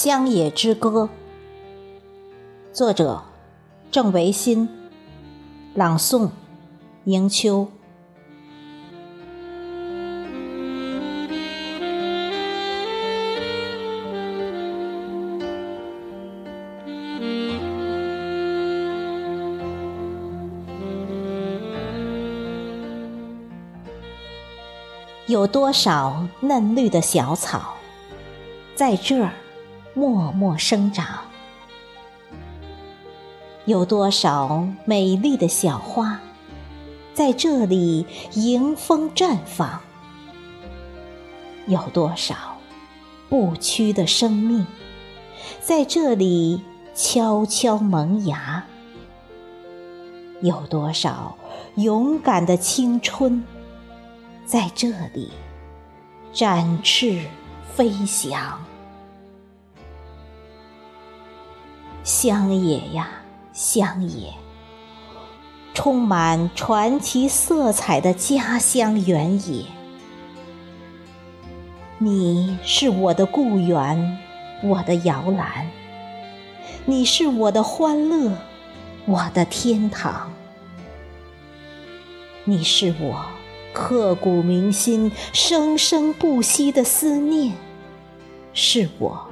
乡野之歌，作者郑维新，朗诵迎秋。有多少嫩绿的小草，在这儿默默生长；有多少美丽的小花，在这里迎风绽放；有多少不屈的生命，在这里悄悄萌芽；有多少勇敢的青春。在这里展翅飞翔，乡野呀，乡野，充满传奇色彩的家乡原野。你是我的故园，我的摇篮；你是我的欢乐，我的天堂；你是我。刻骨铭心、生生不息的思念，是我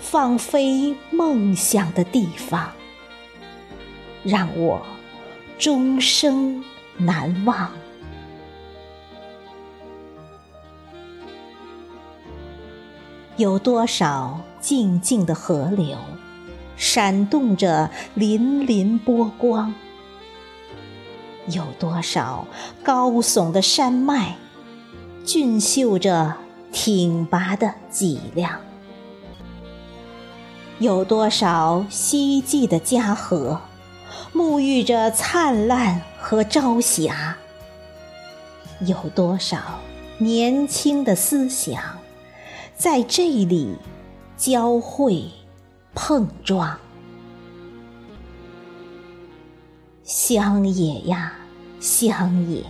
放飞梦想的地方，让我终生难忘。有多少静静的河流，闪动着粼粼波光？有多少高耸的山脉，俊秀着挺拔的脊梁？有多少希冀的家河，沐浴着灿烂和朝霞？有多少年轻的思想，在这里交汇碰撞？乡野呀，乡野，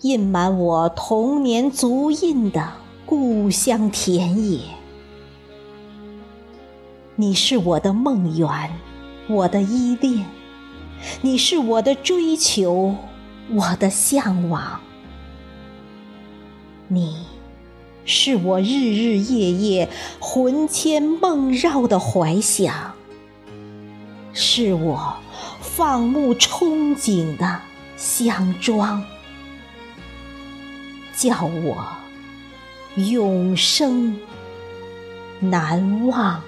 印满我童年足印的故乡田野。你是我的梦圆，我的依恋；你是我的追求，我的向往；你是我日日夜夜魂牵梦绕的怀想，是我。放牧憧憬的乡庄，叫我永生难忘。